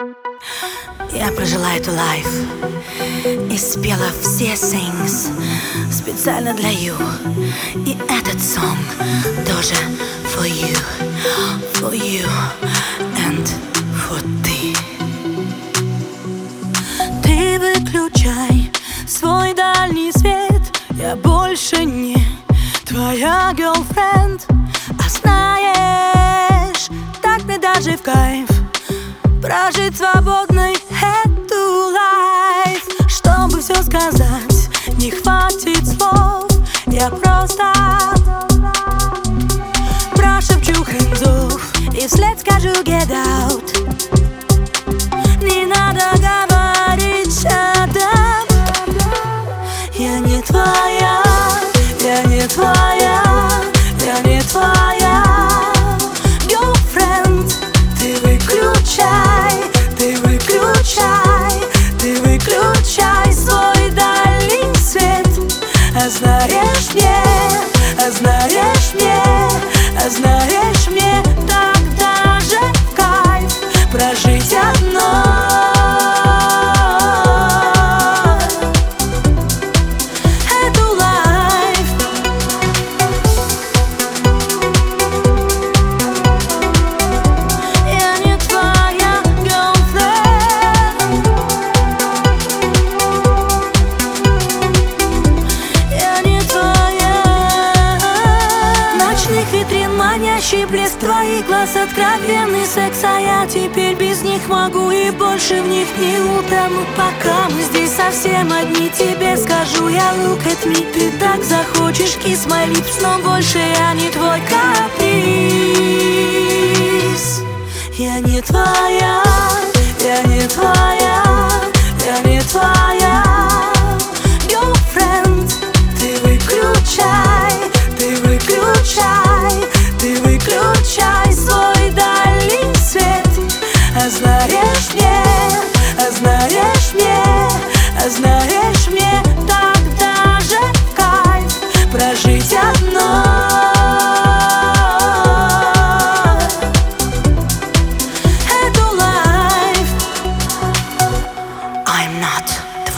Я прожила эту лайф и спела все sings специально для you. И этот сон тоже for you, for you and for ты. Ты выключай свой дальний свет, я больше не твоя girlfriend, прожить свободной эту лайф. Чтобы все сказать, не хватит слов. Я просто манящий блеск твоих глаз Откровенный секс, а я теперь без них могу И больше в них. Не утону Пока мы здесь совсем одни Тебе скажу я look at me Ты так захочешь kiss my lips Но больше я не твой каприз. Я не твоя, я не твоя, я не твоя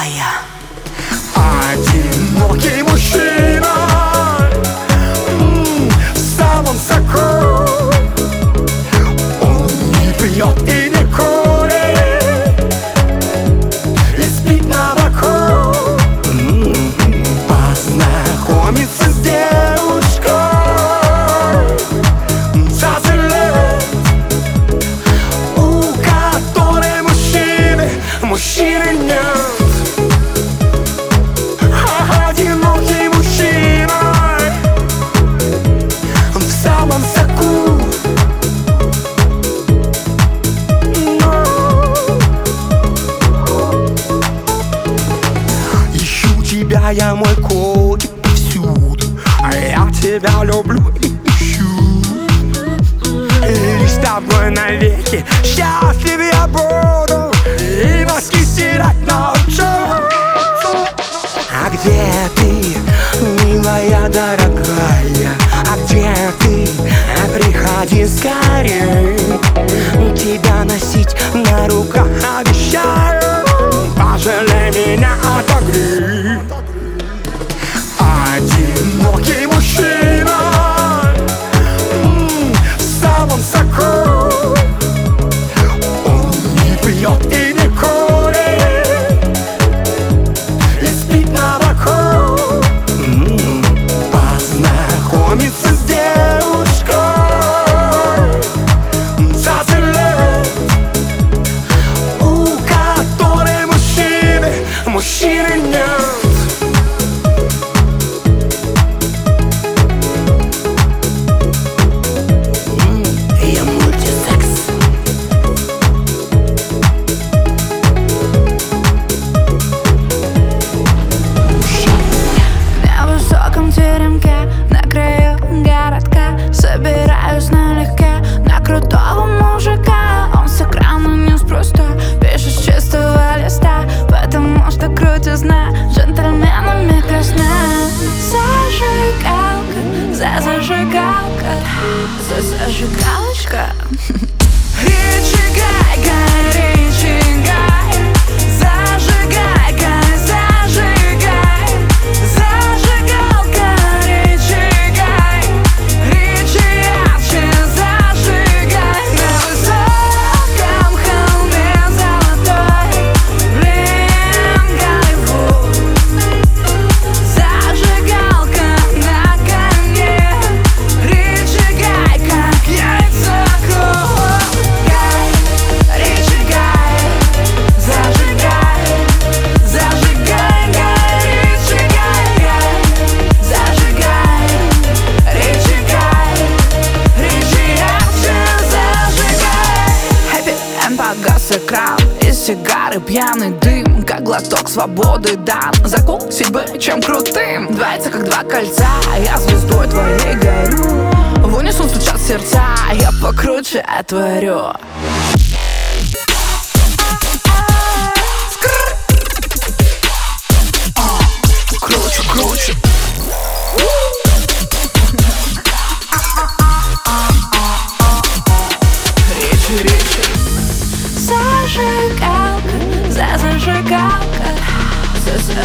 твоя Одинокий мужчина. В самом соку Он не пьет и навеки Счастлив я буду И носки стирать ночью а где ты, милая дорогая? А где ты? Приходи скорее Тебя носить на руках обещаю Пожалей меня, отогрей экран Из сигары пьяный дым Как глоток свободы дан Закусить бы чем крутым Двоится как два кольца. Я звездой твоей горю В унисон стучат сердца Я покруче отворю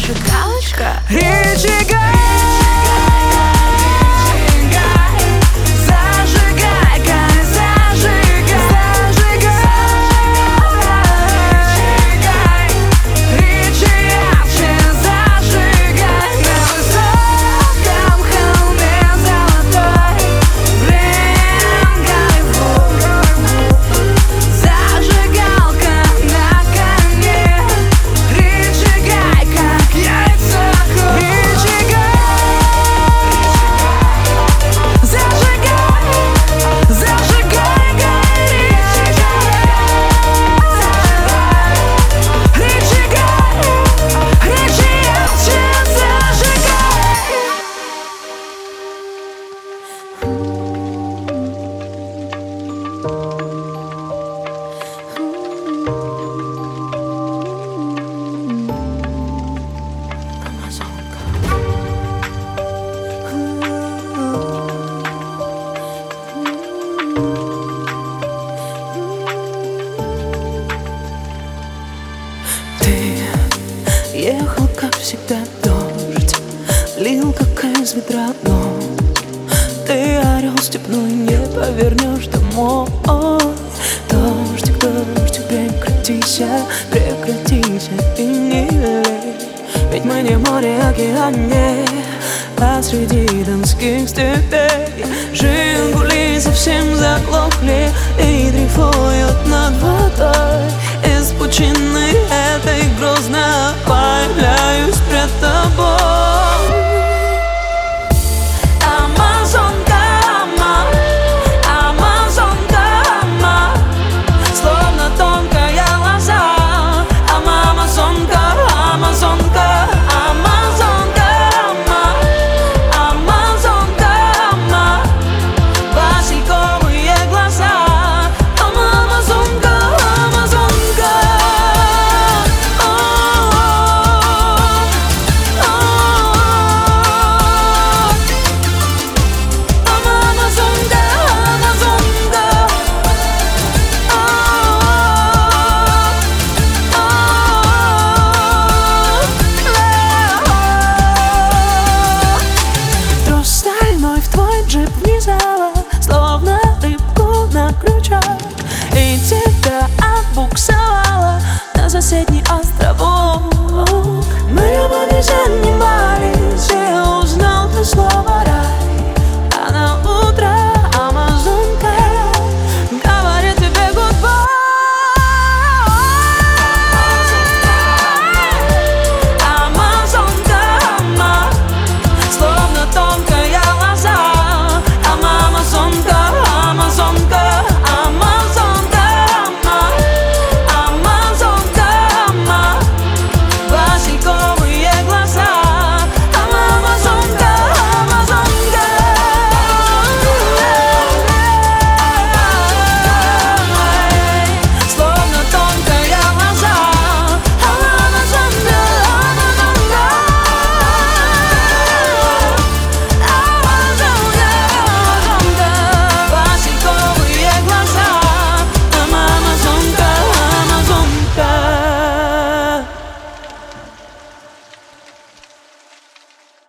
зажигалочка Речи, Лил, как из ведра, но Ты орел степной, не повернешь домой. Дождик, дождик, прекратися, прекратися И не лей Ведь мы не море, А среди донских степей. Жигули совсем заглохли